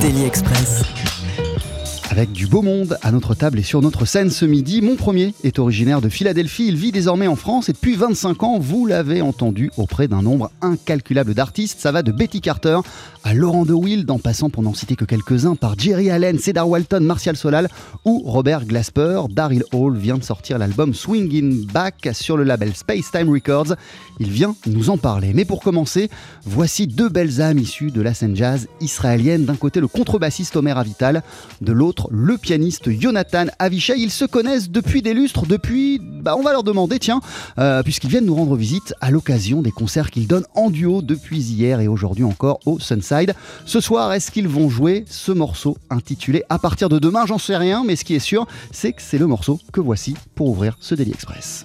Daily Express. Avec du beau monde à notre table et sur notre scène ce midi, mon premier est originaire de Philadelphie. Il vit désormais en France et depuis 25 ans, vous l'avez entendu auprès d'un nombre incalculable d'artistes. Ça va de Betty Carter à Laurent de Wild, en passant pour n'en citer que quelques-uns par Jerry Allen, Cedar Walton, Martial Solal ou Robert Glasper. Daryl Hall vient de sortir l'album Swingin' Back sur le label Space Time Records. Il vient nous en parler. Mais pour commencer, voici deux belles âmes issues de la scène jazz israélienne. D'un côté, le contrebassiste Omer Avital, de l'autre, le pianiste Jonathan Avishai. Ils se connaissent depuis des lustres, depuis, bah, on va leur demander, tiens, euh, puisqu'ils viennent nous rendre visite à l'occasion des concerts qu'ils donnent en duo depuis hier et aujourd'hui encore au Sunside. Ce soir, est-ce qu'ils vont jouer ce morceau intitulé À partir de demain? J'en sais rien, mais ce qui est sûr, c'est que c'est le morceau que voici pour ouvrir ce Daily Express.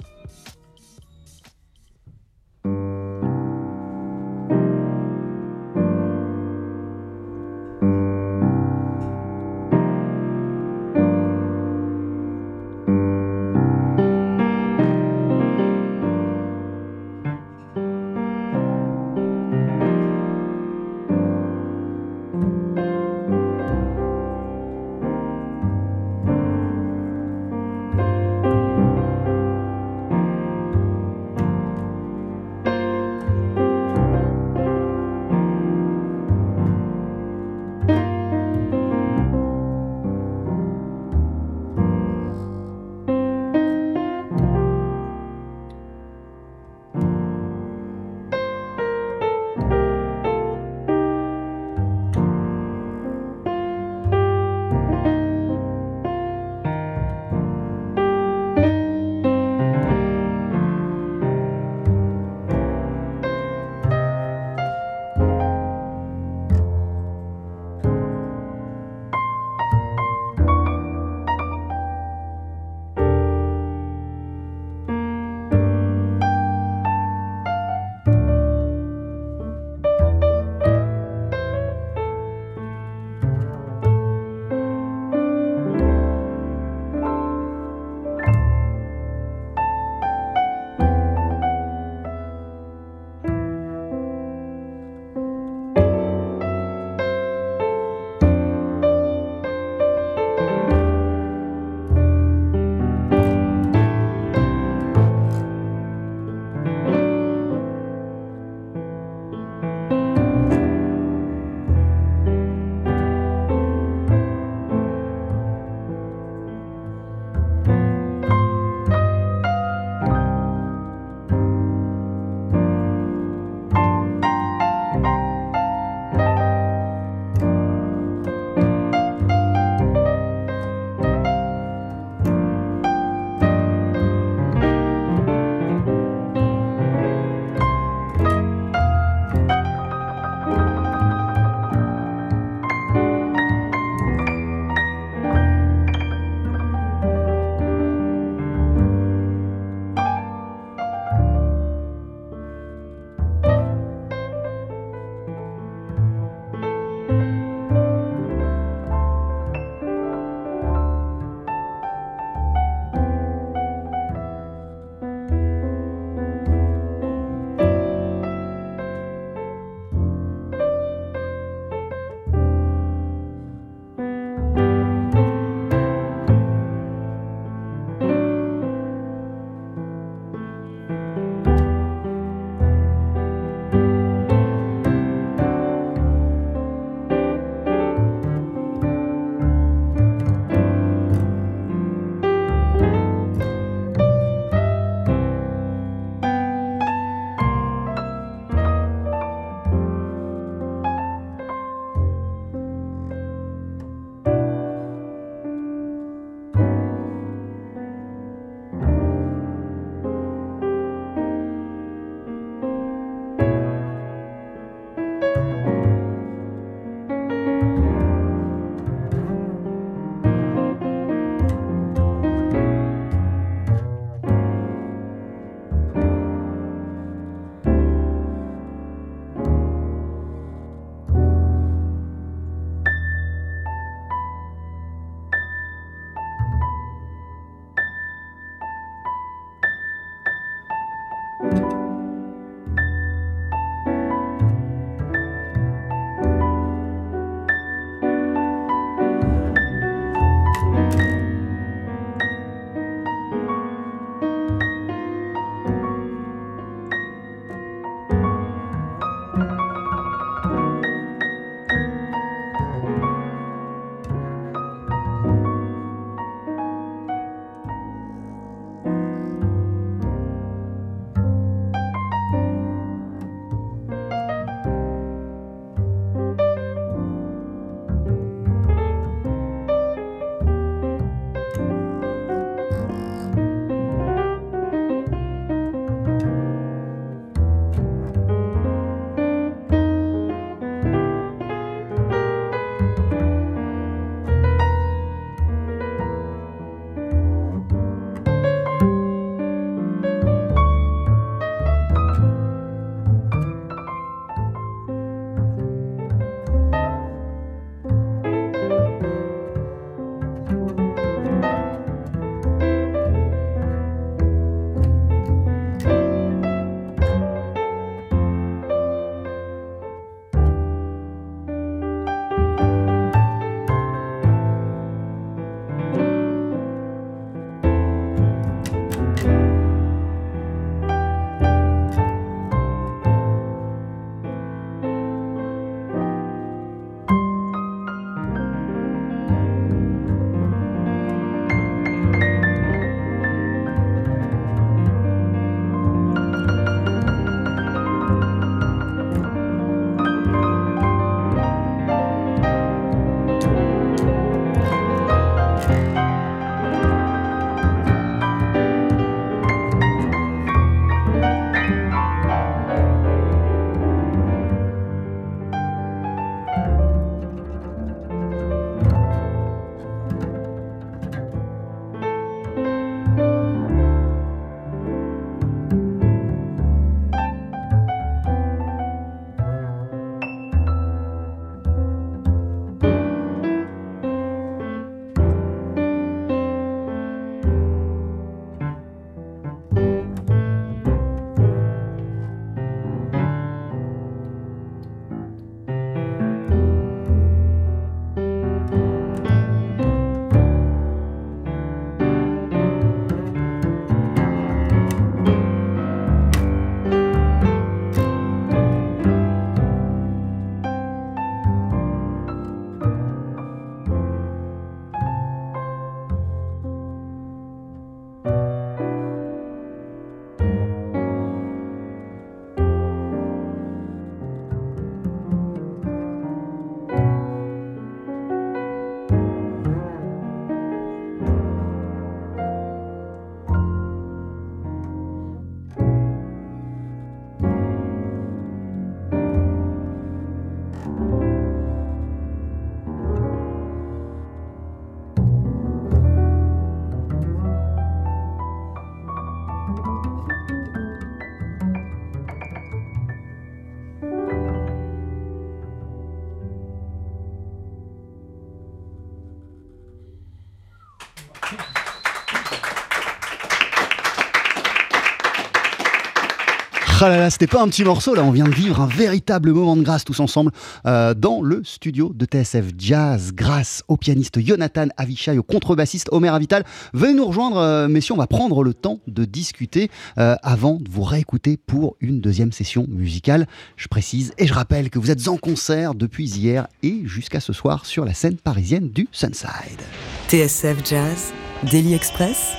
Ah là c'était pas un petit morceau là, on vient de vivre un véritable moment de grâce tous ensemble euh, dans le studio de TSF Jazz grâce au pianiste Jonathan Avishai, au contrebassiste Omer Avital. Venez nous rejoindre euh, messieurs, on va prendre le temps de discuter euh, avant de vous réécouter pour une deuxième session musicale. Je précise et je rappelle que vous êtes en concert depuis hier et jusqu'à ce soir sur la scène parisienne du Sunside. TSF Jazz, Daily Express,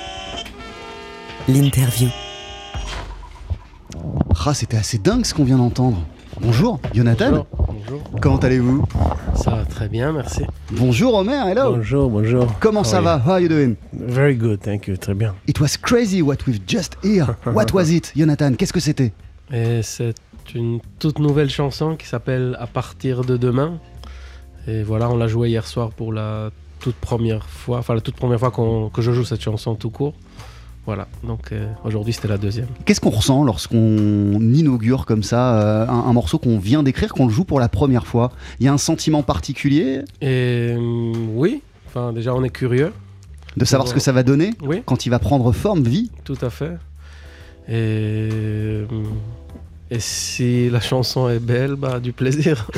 l'interview. Ah, c'était assez dingue ce qu'on vient d'entendre. Bonjour, Jonathan. Bonjour. Comment allez-vous? Ça va très bien, merci. Bonjour Omer, hello. Bonjour, bonjour. Comment How ça va? How are you doing? Very good, thank you. Très bien. It was crazy what we've just heard. What was it, Jonathan? Qu'est-ce que c'était? C'est une toute nouvelle chanson qui s'appelle À partir de demain. Et voilà, on l'a jouée hier soir pour la toute première fois, enfin la toute première fois qu'on- que je joue cette chanson tout court. Voilà, donc euh, aujourd'hui c'était la deuxième. Qu'est-ce qu'on ressent lorsqu'on inaugure comme ça euh, un, un morceau qu'on vient d'écrire, qu'on le joue pour la première fois? Il y a un sentiment particulier? Et hum, oui, enfin déjà on est curieux. de savoir ce que ça va donner Oui, quand il va prendre forme, vie? Tout à fait. Et, et si la chanson est belle, bah du plaisir.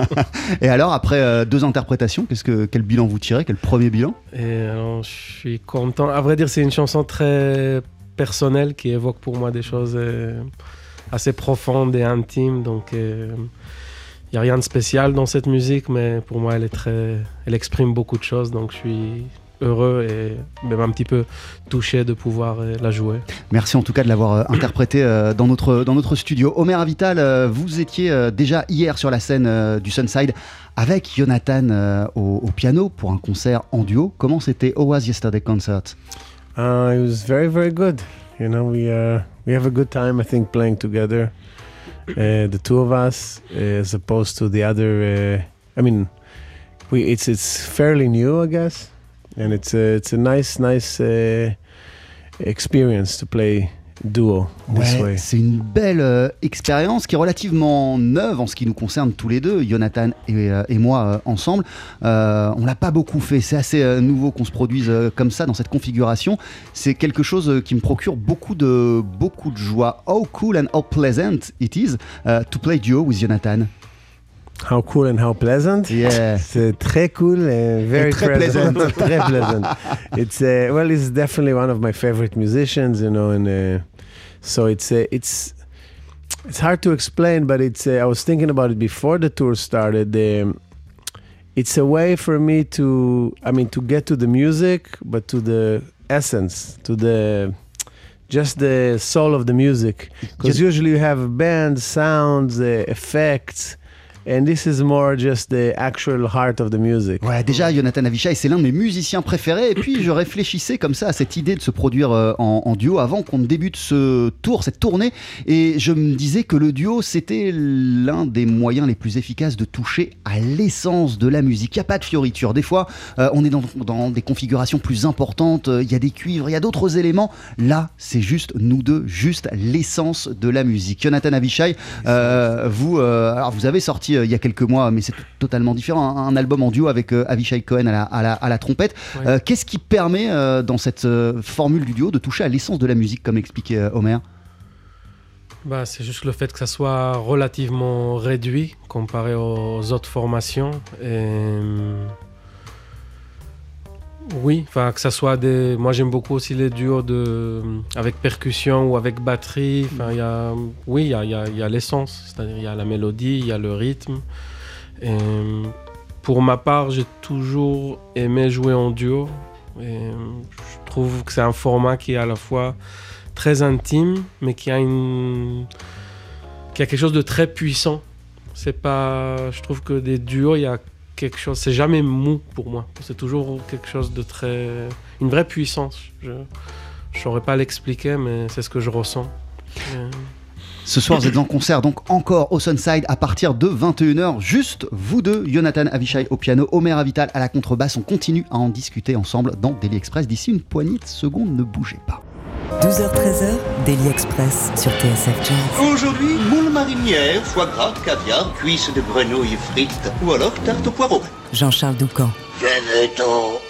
Et alors, après euh, deux interprétations, qu'est-ce que, quel bilan vous tirez Quel premier bilan? Et alors, je suis content. À vrai dire, c'est une chanson très personnelle qui évoque pour moi des choses euh, assez profondes et intimes. Donc, il n'y a rien de spécial dans cette musique, mais pour moi, elle est très, elle exprime beaucoup de choses. Donc, je suis heureux et même un petit peu touché de pouvoir euh, la jouer. Merci en tout cas de l'avoir euh, interprété euh, dans, notre, dans notre studio. Omer Avital, vous étiez déjà hier sur la scène du Sunside avec Jonathan au, au piano pour un concert en duo. Comment c'était How was yesterday concert? Uh, it was very, very good. You know, we uh, we have a good time. I think playing together, uh, the two of us, uh, as opposed to the other. Uh, I mean, we it's it's fairly new, I guess, and it's a, it's a nice, nice uh, experience to play duo this Ouais, way. c'est une belle euh, expérience qui est relativement neuve en ce qui nous concerne tous les deux, Jonathan et, euh, et moi euh, ensemble. On l'a pas beaucoup fait, c'est assez nouveau qu'on se produise comme ça dans cette configuration. C'est quelque chose qui me procure beaucoup de beaucoup de joie. How cool and how pleasant it is to play duo with Jonathan. How cool and how pleasant. Yeah. C'est très cool and very très pleasant. très pleasant. It's uh, well, he's definitely one of my favorite musicians, you know, and uh, so it's uh, it's it's hard to explain, but it's uh, I was thinking about it before the tour started. Um, it's a way for me to, I mean, to get to the music, but to the essence, to the just the soul of the music. Because usually you have band sounds, uh, effects. And this is more just the actual heart of the music. Ouais, déjà, Jonathan Avishai, c'est l'un de mes musiciens préférés. Et puis, je réfléchissais comme ça à cette idée de se produire euh, en, en duo avant qu'on ne débute ce tour, cette tournée. Et je me disais que le duo, c'était l'un des moyens les plus efficaces de toucher à l'essence de la musique. Il n'y a pas de fioriture. Des fois, euh, on est dans, dans des configurations plus importantes. euh, Il y a des cuivres, il y a d'autres éléments. Là, c'est juste nous deux, juste l'essence de la musique. Jonathan Avishai, euh, vous, euh, alors vous avez sorti euh, il y a quelques mois, mais c'est totalement différent, un, un album en duo avec euh, Avishai Cohen à la, à la- à la trompette. Euh, Qu'est-ce qui permet dans cette formule du duo de toucher à l'essence de la musique, comme expliquait Homer Bah, c'est juste le fait que ça soit relativement réduit comparé aux autres formations. Et, euh, oui, enfin que ça soit des. Moi j'aime beaucoup aussi les duos de avec percussion ou avec batterie. Enfin y a, oui il y a, y a- l'essence, c'est-à-dire il y a la mélodie, il y a le rythme. Pour ma part, j'ai toujours aimé jouer en duo. Je trouve que c'est un format qui est à la fois très intime, mais qui a une qui a quelque chose de très puissant. C'est pas, je trouve que des duos, il y a c'est jamais mou pour moi. C'est toujours quelque chose de très, une vraie puissance. Je, je saurais pas l'expliquer, mais c'est ce que je ressens. Ce soir, vous êtes en concert, donc encore au Sunside à partir de 21h. Juste vous deux, Jonathan Avishai au piano, Omer Avital à la contrebasse. On continue à en discuter ensemble dans Daily Express. D'ici une poignée de secondes, ne bougez pas. 12h-13h, Daily Express sur TSF Jazz. Aujourd'hui, moule marinière, foie gras, caviar, cuisses de grenouille frites ou alors tarte au poireau. Jean-Charles Doucan. Venez-t'en Ah,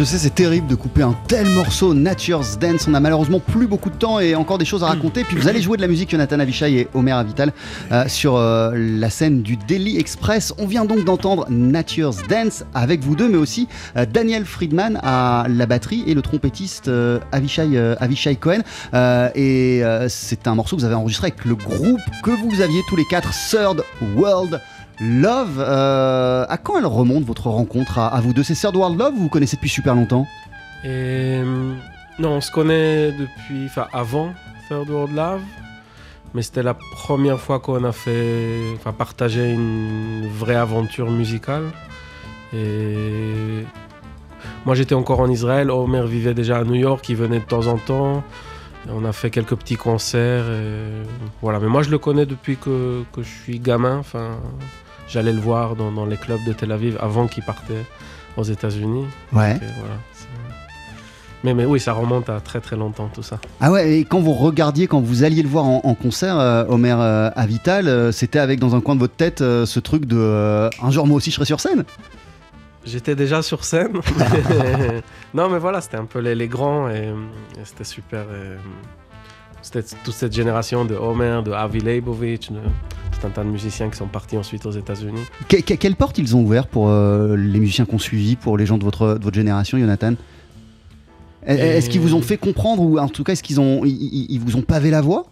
je sais, c'est terrible de couper un tel morceau, Nature's Dance. On a malheureusement plus beaucoup de temps et encore des choses à raconter. Puis vous allez jouer de la musique, Jonathan Avishai et Omer Avital, euh, sur euh, la scène du Daily Express. On vient donc d'entendre Nature's Dance avec vous deux, mais aussi euh, Daniel Friedman à la batterie et le trompettiste Avishai, Avishai Cohen. Et c'est un morceau que vous avez enregistré avec le groupe que vous aviez tous les quatre, Third World. Love, euh, à quand elle remonte votre rencontre à, vous deux? C'est Third World Love ou vous connaissez depuis super longtemps? Non, on se connaît depuis, enfin avant Third World Love, mais c'était la première fois qu'on a fait, enfin partagé une vraie aventure musicale. Et moi j'étais encore en Israël, Omer vivait déjà à New York, il venait de temps en temps. On a fait quelques petits concerts, voilà. Mais moi je le connais depuis que, que je suis gamin. Enfin, j'allais le voir dans, dans les clubs de Tel Aviv avant qu'il partait aux États-Unis. Ouais. Donc, euh, voilà, mais, mais oui, ça remonte à très très longtemps tout ça. Ah ouais, et quand vous regardiez, quand vous alliez le voir en, en concert, euh, Homer euh, Avital, euh, c'était avec dans un coin de votre tête ce truc de un jour moi aussi je serai sur scène? J'étais déjà sur scène. non, mais voilà, c'était un peu les, les grands et, et c'était super. et, C'était toute cette génération de Homer, de Avi Leibovitch, de tout un tas de musiciens qui sont partis ensuite aux États-Unis. Que- que- Quelle porte ils ont ouvert pour euh, les musiciens qu'on suivi, pour les gens de votre, de votre génération, Jonathan? Et- Est-ce qu'ils vous ont fait comprendre ou en tout cas est-ce qu'ils ont, ils, vous ont pavé la voie?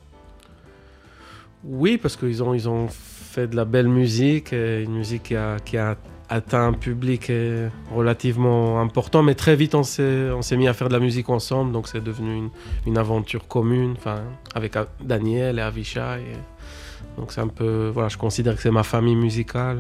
Oui, parce qu'ils ont, ils ont fait de la belle musique, une musique qui a, qui a atteint un public euh, relativement important, mais très vite on s'est, mis à faire de la musique ensemble, donc c'est devenu une, une aventure commune, enfin, avec A- Daniel et Avishai. et donc c'est un peu, voilà, je considère que c'est ma famille musicale.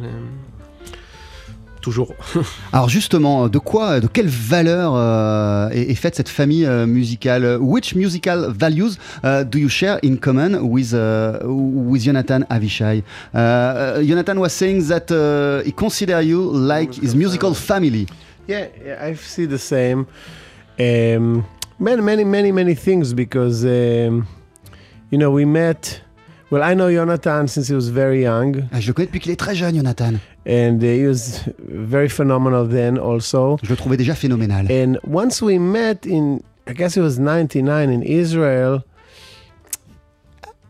Toujours. Alors justement, de quoi, de quelle valeur euh, est, est faite cette famille euh, musicale? Which musical values uh, do you share in common with uh, with Jonathan Avishai? Uh, Jonathan was saying that uh, he consider you like his musical family. Yeah, yeah, I see the same. Um, many, many, many, many things because, um, you know, we met. Well, I know Jonathan since he was very young, Ah, Je le connais depuis qu'il est très jeune, Jonathan. and uh, he was very phenomenal then also. Je le trouvais déjà phénoménal. And once we met in, I guess it was 99 in Israel.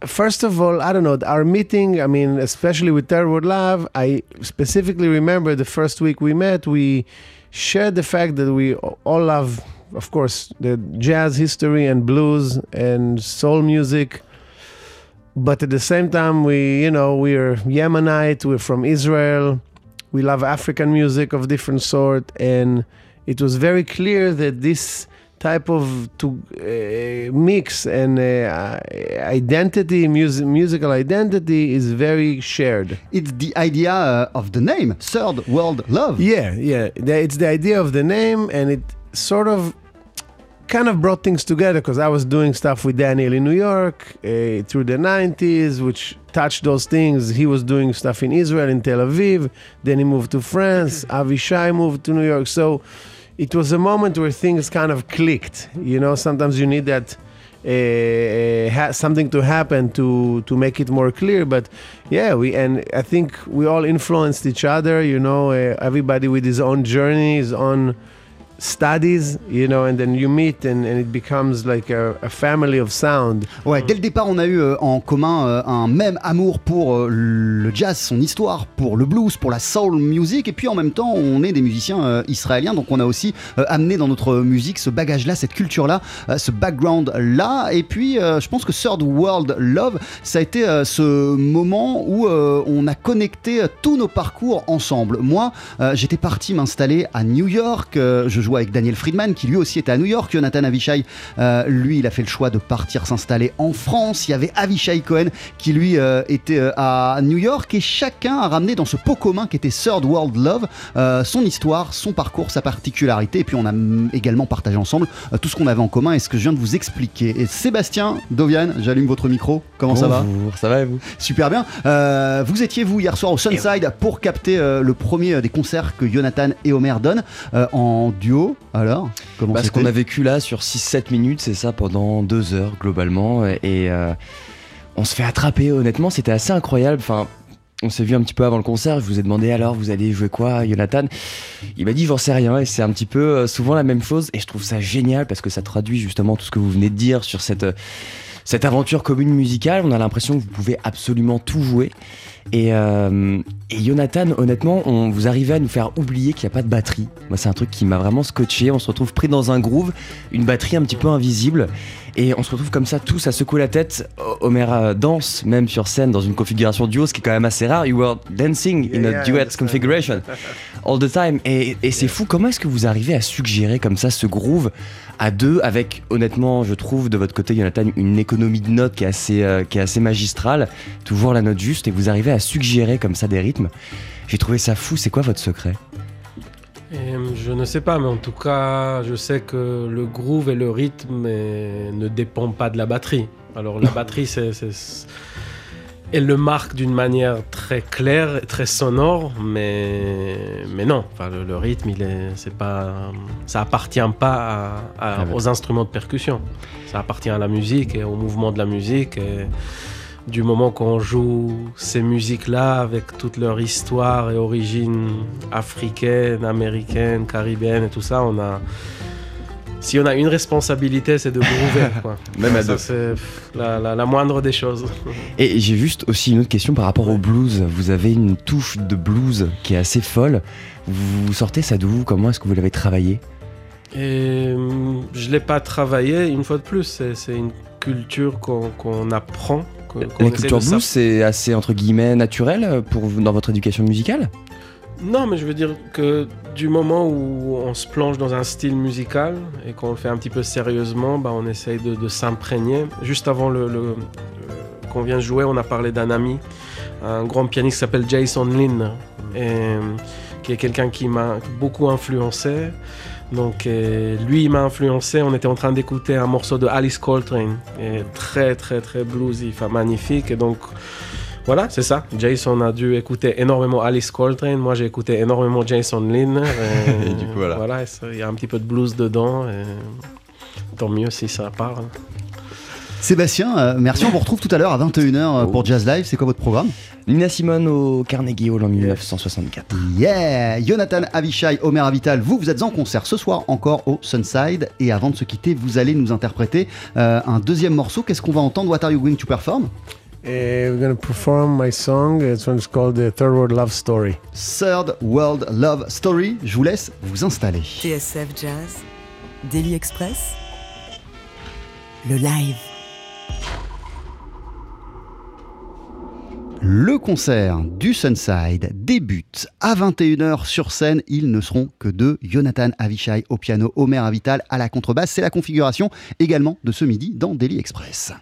First of all, I don't know, our meeting, I mean, especially with Third World Love, I specifically remember the first week we met, we shared the fact that we all love, of course, the jazz history and blues and soul music. But at the same time, we, you know, we're Yemenite, we're from Israel, we love African music of different sort, and it was very clear that this type of to uh, mix and uh, identity, music, musical identity, is very shared. It's the idea uh, of the name, Third World Love. Yeah, yeah. It's the idea of the name, and it sort of kind of brought things together because I was doing stuff with Daniel in New York uh, through the 90s, which touched those things. He was doing stuff in Israel, in Tel Aviv. Then he moved to France. Avishai moved to New York. So it was a moment where things kind of clicked. You know, sometimes you need that. Uh, ha- something to happen to to make it more clear but yeah we and i think we all influenced each other you know uh, everybody with his own journey his own studies you know and then you meet and, it becomes like a, family of sound Ouais, dès le départ, on a eu euh, en commun euh, un même amour pour euh, le jazz, son histoire, pour le blues, pour la soul music, et puis en même temps, on est des musiciens israéliens, donc on a aussi amené dans notre musique ce bagage-là, cette culture-là, ce background-là, et puis je pense que Third World Love, ça a été ce moment où on a connecté tous nos parcours ensemble. Moi, j'étais parti m'installer à New York, je avec Daniel Friedman, qui lui aussi était à New York, Jonathan Avishai, euh, lui, il a fait le choix de partir s'installer en France. Il y avait Avishai Cohen qui lui euh, était euh, à New York et chacun a ramené dans ce pot commun qui était Third World Love euh, son histoire, son parcours, sa particularité. Et puis on a mm, également partagé ensemble euh, tout ce qu'on avait en commun et ce que je viens de vous expliquer. Et Sébastien, Dovian, j'allume votre micro. Comment ça va? Bonjour, ça va et vous? Super bien. Euh, vous étiez vous hier soir au Sunside pour capter euh, le premier euh, des concerts que Jonathan et Omer donnent euh, en duo. Alors, comment Parce c'était qu'on a vécu là sur 6-7 minutes, c'est ça, pendant deux heures globalement. Et euh, on se fait attraper, honnêtement, c'était assez incroyable. Enfin, on s'est vu un petit peu avant le concert. Je vous ai demandé alors, vous allez jouer quoi, Jonathan? Il m'a dit, j'en sais rien. Et c'est un petit peu euh, souvent la même chose. Et je trouve ça génial parce que ça traduit justement tout ce que vous venez de dire sur cette, euh, cette aventure commune musicale. On a l'impression que vous pouvez absolument tout jouer. Et, euh, Jonathan, honnêtement, on, vous arrivez à nous faire oublier qu'il n'y a pas de batterie. Moi, c'est un truc qui m'a vraiment scotché. On se retrouve pris dans un groove, une batterie un petit peu invisible. Et on se retrouve comme ça, tous à secouer la tête. Homer euh, danse même sur scène dans une configuration duo, ce qui est quand même assez rare. You were dancing in a duet configuration all the time. Et, et c'est fou, comment est-ce que vous arrivez à suggérer comme ça ce groove à deux, avec honnêtement, je trouve de votre côté, Jonathan, une économie de notes qui est assez, euh, qui est assez magistrale, toujours la note juste, et vous arrivez à suggérer comme ça des rythmes. J'ai trouvé ça fou, c'est quoi votre secret? Et, je ne sais pas, mais en tout cas, je sais que le groove et le rythme ne dépendent pas de la batterie. Alors la batterie, c'est, elle le marque d'une manière très claire, et très sonore, mais, mais non. Enfin, le, le rythme, il est, c'est pas, ça appartient pas à- à- Ah aux instruments de percussion. Ça appartient à la musique et au mouvement de la musique. Et du moment qu'on joue ces musiques-là avec toute leur histoire et origine africaine, américaine, caribéenne et tout ça, on a. Si on a une responsabilité, c'est de groover. Quoi. Même à Ça, deux. c'est la, la- la moindre des choses. Et j'ai juste aussi une autre question par rapport au blues. Vous avez une touche de blues qui est assez folle. Vous sortez ça d'où Comment est-ce que vous l'avez travaillé? Et hum, je ne l'ai pas travaillé, une fois de plus, c'est c'est une culture qu'on qu'on apprend. La culture de blues, c'est assez entre guillemets naturel euh, pour dans votre éducation musicale? Non, mais je veux dire que du moment où on se plonge dans un style musical et qu'on le fait un petit peu sérieusement, bah, on essaye de, de s'imprégner. Juste avant le, le- le- qu'on vient de jouer, on a parlé d'un ami, un grand pianiste qui s'appelle Jason Lynn, et, qui est quelqu'un qui m'a beaucoup influencé. Donc euh, lui, il m'a influencé. On était en train d'écouter un morceau de Alice Coltrane, et très très très bluesy, enfin magnifique. Et donc voilà, c'est ça. Jason a dû écouter énormément Alice Coltrane. Moi, j'ai écouté énormément Jason Lynn. Et, Et du coup, voilà. il y a un petit peu de blues dedans. Et tant mieux si ça parle. Sébastien, euh, merci. On vous retrouve tout à l'heure à 21h pour Jazz Live. C'est quoi votre programme? Nina Simone au Carnegie Hall en 1964. Yeah Jonathan Avishai, Omer Avital, vous, vous êtes en concert ce soir encore au Sunside. Et avant de se quitter, vous allez nous interpréter euh, un deuxième morceau. Qu'est-ce qu'on va entendre? What are you going to perform? Uh, we're going to perform my song. It's one is called the Third World Love Story. Third World Love Story. Je vous laisse vous installer. TSF Jazz, Daily Express, le live. Le concert du Sunside débute à 21h sur scène. Ils ne seront que deux. Jonathan Avishai au piano, Omer Avital à la contrebasse. C'est la configuration également de ce midi dans Daily Express.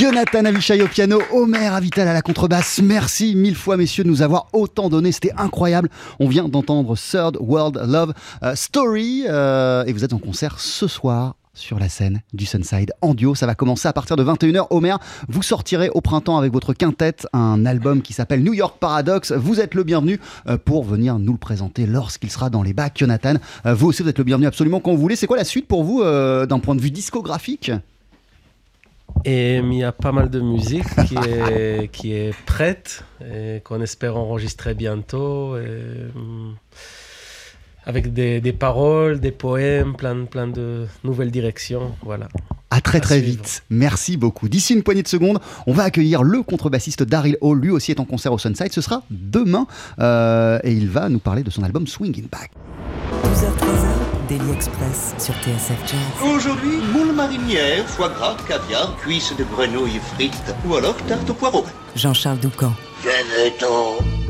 Jonathan Avishai au piano, Omer Avital à la contrebasse. Merci mille fois, messieurs, de nous avoir autant donné. C'était incroyable. On vient d'entendre Third World Love euh, Story euh, et vous êtes en concert ce soir sur la scène du Sunside en duo. Ça va commencer à partir de 21h. Omer, vous sortirez au printemps avec votre quintette un album qui s'appelle New York Paradox. Vous êtes le bienvenu euh, pour venir nous le présenter lorsqu'il sera dans les bacs. Jonathan, vous aussi, vous êtes le bienvenu absolument quand vous voulez. C'est quoi la suite pour vous d'un point de vue discographique? Et il y a pas mal de musique qui est, qui est prête et qu'on espère enregistrer bientôt. et, hum, avec des, des paroles, des poèmes, plein, plein de nouvelles directions. Voilà. À très À très suivre. vite. Merci beaucoup. D'ici une poignée de secondes, on va accueillir le contrebassiste Daryl Hall. Lui aussi est en concert au Sunside. Ce sera demain euh, et il va nous parler de son album Swinging Back. 12h-13h, Daily Express sur TSF Jazz. Aujourd'hui, moule marinière, foie gras, caviar, cuisses de grenouille frites ou alors tarte au poireau. Jean-Charles Doucan. Venez-t'en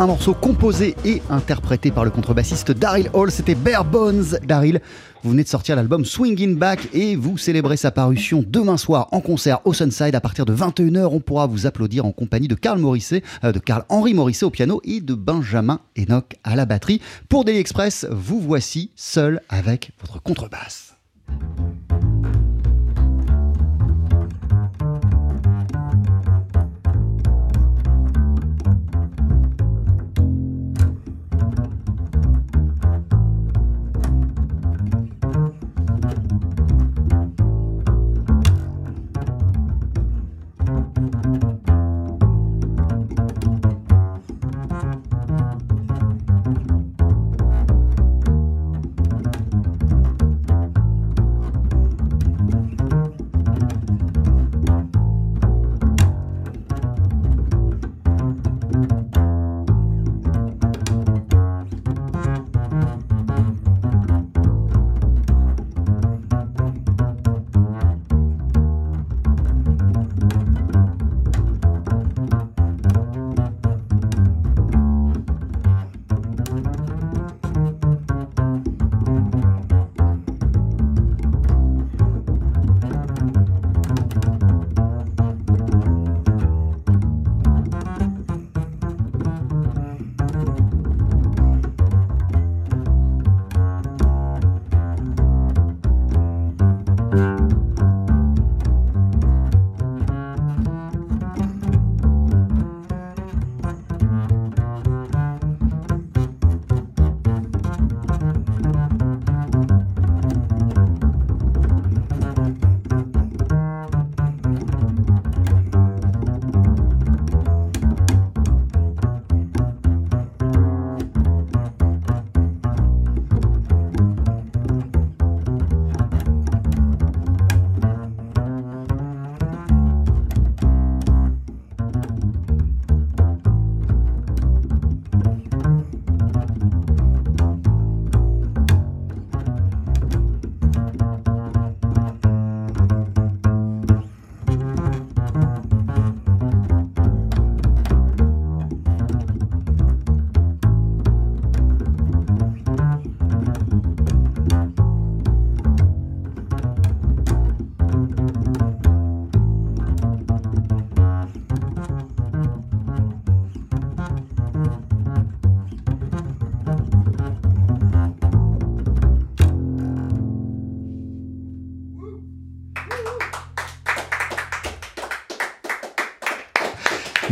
Un morceau composé et interprété par le contrebassiste Daryl Hall. C'était Bare Bones. Daryl, vous venez de sortir l'album Swinging Back et vous célébrez sa parution demain soir en concert au Sunside à partir de 21h. On pourra vous applaudir en compagnie de Karl Morisset, euh, de Karl Henry Morisset au piano et de Benjamin Enoch à la batterie. Pour Daily Express, vous voici seul avec votre contrebasse.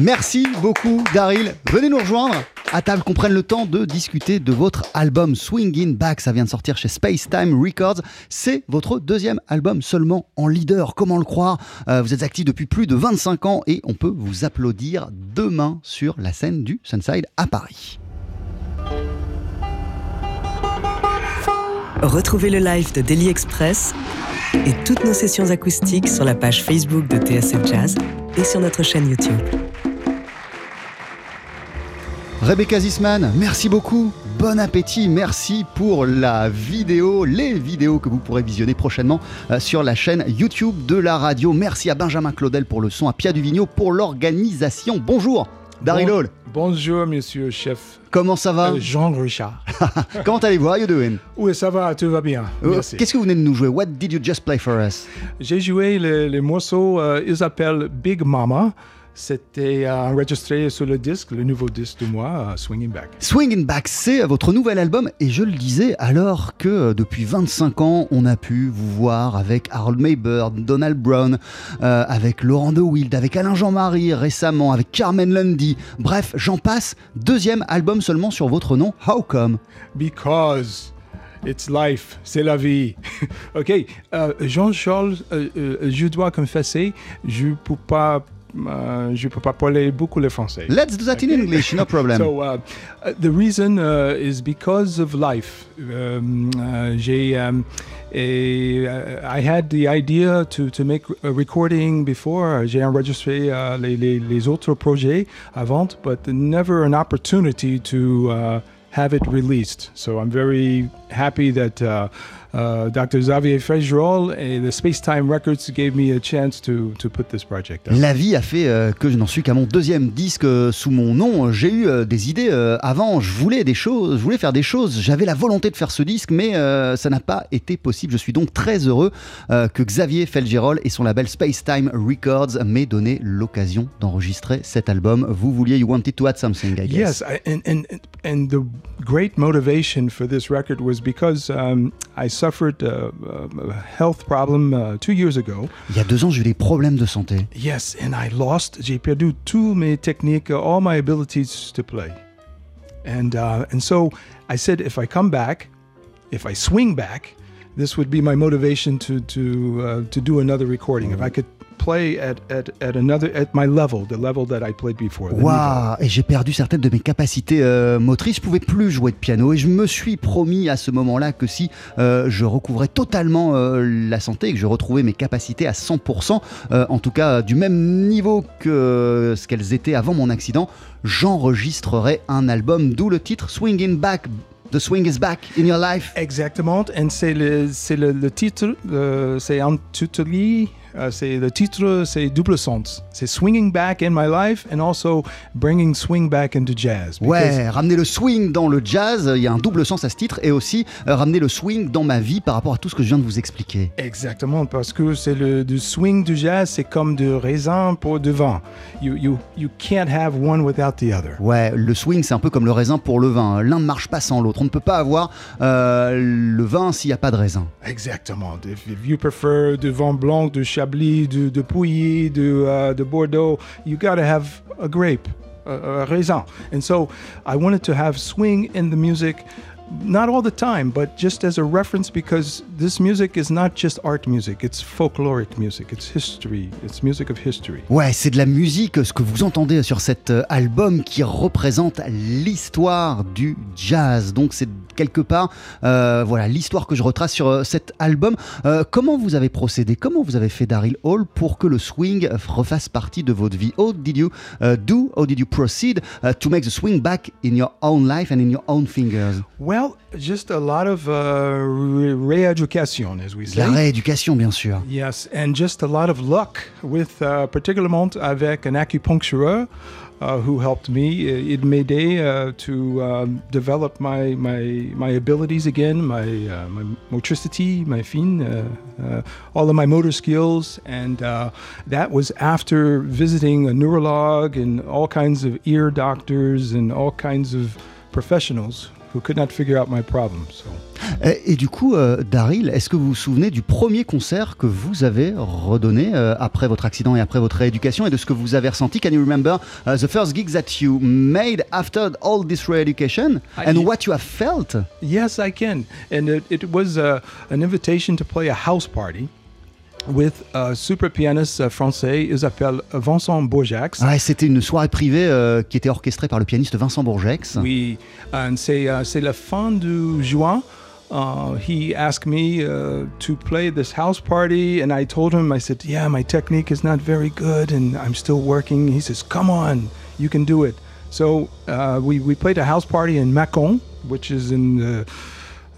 Merci beaucoup, Daryl. Venez nous rejoindre à table, qu'on prenne le temps de discuter de votre album Swingin' Back. Ça vient de sortir chez Space Time Records. C'est votre deuxième album seulement en leader. Comment le croire? Euh, Vous êtes actif depuis plus de 25 ans et on peut vous applaudir demain sur la scène du Sunside à Paris. Retrouvez le live de Daily Express et toutes nos sessions acoustiques sur la page Facebook de TSF Jazz et sur notre chaîne YouTube. Rebecca Zisman, merci beaucoup. Bon appétit. Merci pour la vidéo, les vidéos que vous pourrez visionner prochainement euh, sur la chaîne YouTube de la radio. Merci à Benjamin Claudel pour le son, à Pia Duvigneau pour l'organisation. Bonjour, Daryl Bon- Hall. Bonjour, monsieur chef. Comment ça va Euh, Jean Richard. Comment allez-vous? How you doing? Oui, ça va, tout va bien. Euh, Merci. Qu'est-ce que vous venez de nous jouer? What did you just play for us? J'ai joué le, le morceau, euh, ils appellent Big Mama. C'était euh, enregistré sur le disque, le nouveau disque de moi, euh, Swinging Back. Swingin' Back, c'est votre nouvel album et je le disais alors que euh, depuis 25 ans, on a pu vous voir avec Harold Mayberg, Donald Brown, avec Laurent De Wild, avec Alain Jean-Marie récemment, avec Carmen Lundy. Bref, j'en passe. Deuxième album seulement sur votre nom. How come? Because it's life, c'est la vie. ok, Jean-Charles, je dois confesser, je ne peux pas. Euh, je peux pas parler beaucoup le français. Let's do that in English, no problem. So uh, uh, the reason uh, is because of life. Um, uh, j'ai, um, a, uh, I had the idea to, to make a recording before. J'ai enregistré uh, les, les, les autres projets avant, but never an opportunity to uh, have it released. So I'm very happy that uh, Dr. Xavier Fragerol and the Space Time Records gave me a chance to, to put this project out. La vie a fait euh, que je n'en suis qu'à mon deuxième disque euh, sous mon nom. J'ai eu euh, des idées avant, je voulais des choses, je voulais faire des choses, j'avais la volonté de faire ce disque, mais ça n'a pas été possible. Je suis donc très heureux que Xavier Felgerol et son label Space Time Records m'aient donné l'occasion d'enregistrer cet album. Vous vouliez, you wanted to add something, I guess. Yes, I, and, and and the great motivation for this record was because um, I suffered a, a health problem uh, two years ago. Il y a deux ans, j'ai eu des problèmes de santé. Yes, and I lost. J'ai perdu tous mes techniques, uh, all my abilities to play, and uh, and so I said, if I come back, if I swing back, this would be my motivation to to uh, to do another recording. If I could play at, at, at another at my level, the level that I played before. the niveau. Waouh Et j'ai perdu certaines de mes capacités euh, motrices. Je pouvais plus jouer de piano et je me suis promis à ce moment-là que si euh, je recouvrais totalement euh, la santé et que je retrouvais mes capacités à 100%, euh, en tout cas du même niveau que ce qu'elles étaient avant mon accident, j'enregistrerais un album. D'où le titre Swinging Back. The swing is back in your life. Exactement, et c'est le, c'est le, le titre, c'est en tuteli, euh, c'est le titre, c'est double sens. C'est swinging back in my life and also bringing swing back into jazz. Ouais, ramener le swing dans le jazz, il y a un double sens à ce titre, et aussi euh, ramener le swing dans ma vie par rapport à tout ce que je viens de vous expliquer. Exactement, parce que c'est le du swing du jazz, c'est comme de raisin pour de vin. You, you, you can't have one without the other. Ouais, le swing, c'est un peu comme le raisin pour le vin. L'un ne marche pas sans l'autre. On ne peut pas avoir euh, le vin s'il n'y a pas de raisin. Exactement. If, if you prefer du vin blanc, du chablis, du, de Pouilly, du, uh, de Bordeaux, you gotta have a grape, a, a raisin. And so I wanted to have swing in the music, not all the time, but just as a reference because this music is not just art music, it's folkloric music, it's history, it's music of history. Ouais, c'est de la musique, ce que vous entendez sur cet euh, album qui représente l'histoire du jazz. Donc c'est quelque part, euh, voilà, l'histoire que je retrace sur euh, cet album. Euh, comment vous avez procédé? Comment vous avez fait Daryl Hall pour que le swing refasse partie de votre vie? How did you uh, do, how did you proceed uh, to make the swing back in your own life and in your own fingers? Well, just a lot of uh, re- re-education, as we say. La rééducation, bien sûr. Yes, and just a lot of luck with, uh, particulièrement avec un acupunctureur uh, who helped me. Uh, It made uh, to um, develop my, my my abilities again, my uh, my motricity, my fine, uh, uh, all of my motor skills, and uh, that was after visiting a neurolog and all kinds of ear doctors and all kinds of professionals who could not figure out my problem. So. Et, et du coup, euh, Daryl, est-ce que vous vous souvenez du premier concert que vous avez redonné euh, après votre accident et après votre rééducation et de ce que vous avez ressenti? Can you remember uh, the first gig that you made after all this re-education I- and what you have felt? Yes, I can. And it, it was uh, an invitation to play a house party with a super pianist uh, français. Il s'appelle Vincent Bourjax. Ouais, C'était une soirée privée euh, qui était orchestrée par le pianiste Vincent Bourgex. Oui, and c'est uh, c'est la fin du juin. Uh, he asked me uh, to play this house party, and I told him, I said, "Yeah, my technique is not very good, and I'm still working." He says, "Come on, you can do it." So uh, we we played a house party in Mâcon, which is in the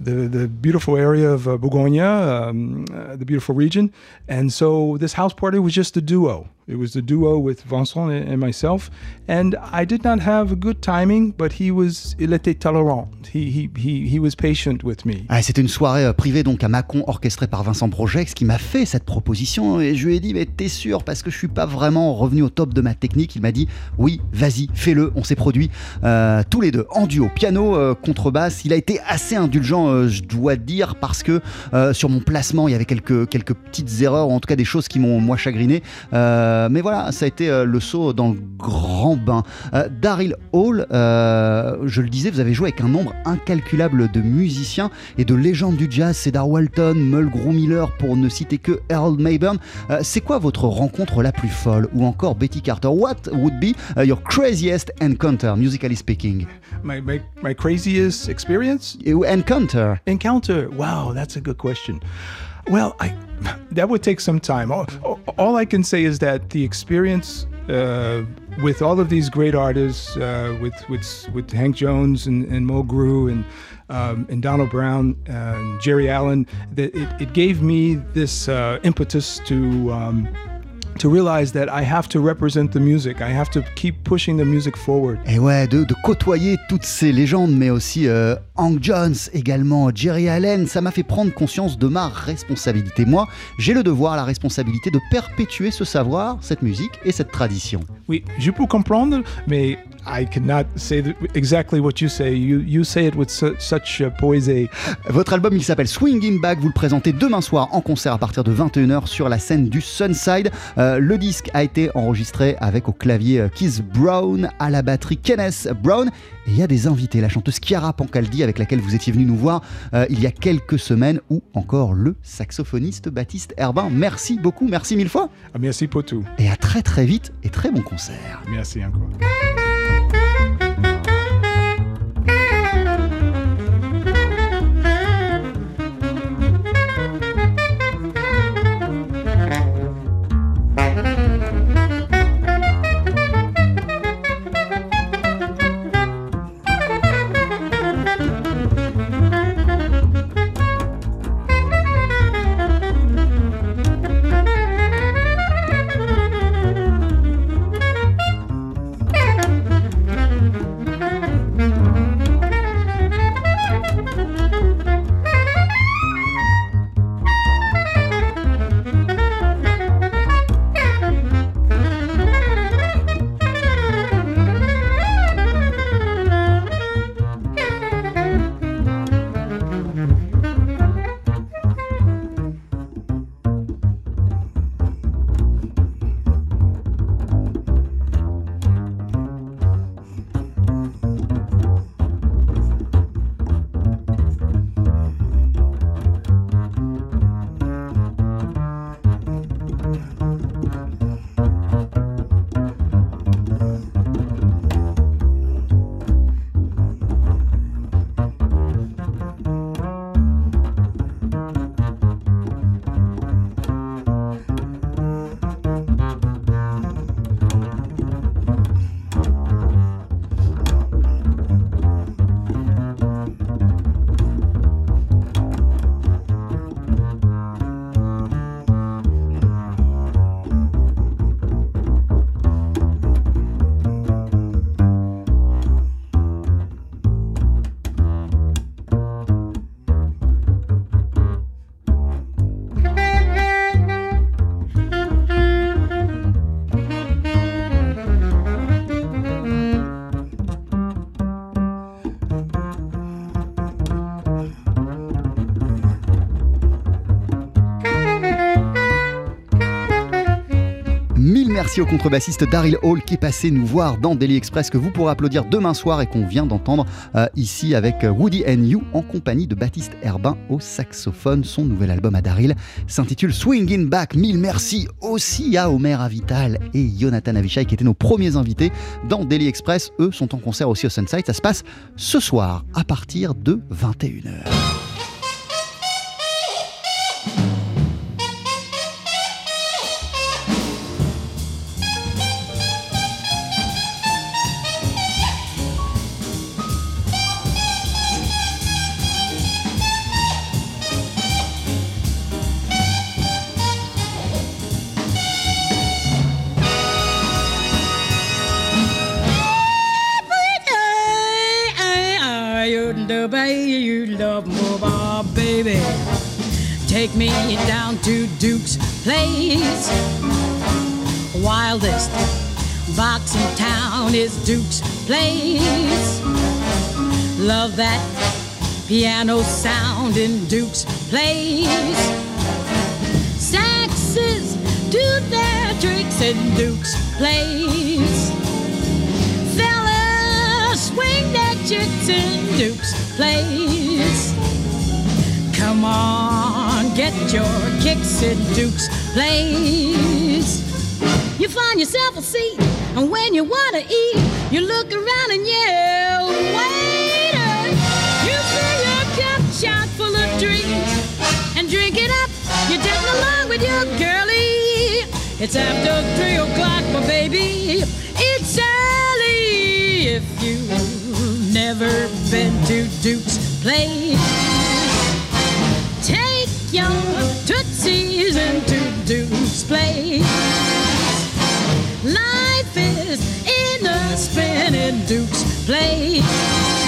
the, the beautiful area of uh, Bourgogne, um, uh, the beautiful region. And so this house party was just a duo. It was duo with Vincent and, myself. And I did not have good timing, but he was, il était tolérant. He, he, he, he was patient with me. Ah, C'était une soirée euh, privée donc à Mâcon orchestrée par Vincent Brogex qui m'a fait cette proposition et je lui ai dit mais t'es sûr? Parce que je suis pas vraiment revenu au top de ma technique. Il m'a dit oui vas-y fais-le. On s'est produit euh, tous les deux en duo piano euh, contrebasse. Il a été assez indulgent euh, je dois dire parce que euh, sur mon placement il y avait quelques quelques petites erreurs ou en tout cas des choses qui m'ont moi chagriné. Euh, mais voilà ça a été euh, le saut dans le grand bain. Euh, Daryl Hall, euh, je le disais, vous avez joué avec un nombre incalculable de musiciens et de légendes du jazz, Cedar Walton, Mulgrew Miller, pour ne citer que Harold Mayburn. Euh, c'est quoi votre rencontre la plus folle? Ou encore Betty Carter What would be uh, your craziest encounter, musically speaking? My, my, my craziest experience? Encounter? Encounter? Wow, that's a good question. Well, I that would take some time. All, all I can say is that the experience uh, with all of these great artists, uh, with with with Hank Jones and, and Mo Grew and um, and Donald Brown and Jerry Allen, that it, it gave me this uh, impetus to. Um, to realize that I have to represent the music. I have to keep pushing the music forward. Et ouais, de, de côtoyer toutes ces légendes, mais aussi euh, Hank Jones également, Jerry Allen, ça m'a fait prendre conscience de ma responsabilité. Moi, j'ai le devoir, la responsabilité de perpétuer ce savoir, cette musique et cette tradition. Oui, je peux comprendre, mais I cannot say exactly what you say. You, you say it with su- such uh, poise. Votre album, il s'appelle Swinging Back. Vous le présentez demain soir en concert à partir de 21h sur la scène du Sunside. Euh, le disque a été enregistré avec au clavier euh, Keith Brown, à la batterie Kenneth Brown. Et il y a des invités, la chanteuse Chiara Pancaldi avec laquelle vous étiez venu nous voir euh, il y a quelques semaines, ou encore le saxophoniste Baptiste Herbin. Merci beaucoup, merci mille fois. Merci pour tout. Et à très très vite et très bon concert. Merci encore. Merci au contrebassiste Daryl Hall qui est passé nous voir dans Daily Express que vous pourrez applaudir demain soir et qu'on vient d'entendre euh, ici avec Woody and You en compagnie de Baptiste Herbin au saxophone. Son nouvel album à Daryl s'intitule Swinging Back. Mille merci aussi à Omer Avital et Jonathan Avishai qui étaient nos premiers invités dans Daily Express. Eux sont en concert aussi au Sunside. Ça se passe ce soir à partir de 21h. Take me down to Duke's place. Wildest box in town is Duke's place. Love that piano sound in Duke's place. Saxes do their tricks in Duke's place. Fellas swing their chicks in Duke's place. Come on, get your kicks in Duke's place. You find yourself a seat, and when you want to eat, you look around and yell, waiter. You fill your cup chock full of drinks and drink it up. You're dancing along with your girlie. It's after three o'clock, my baby. It's early if you've never been to Duke's place your tootsies into Duke's place. Life is in a spinning Duke's place.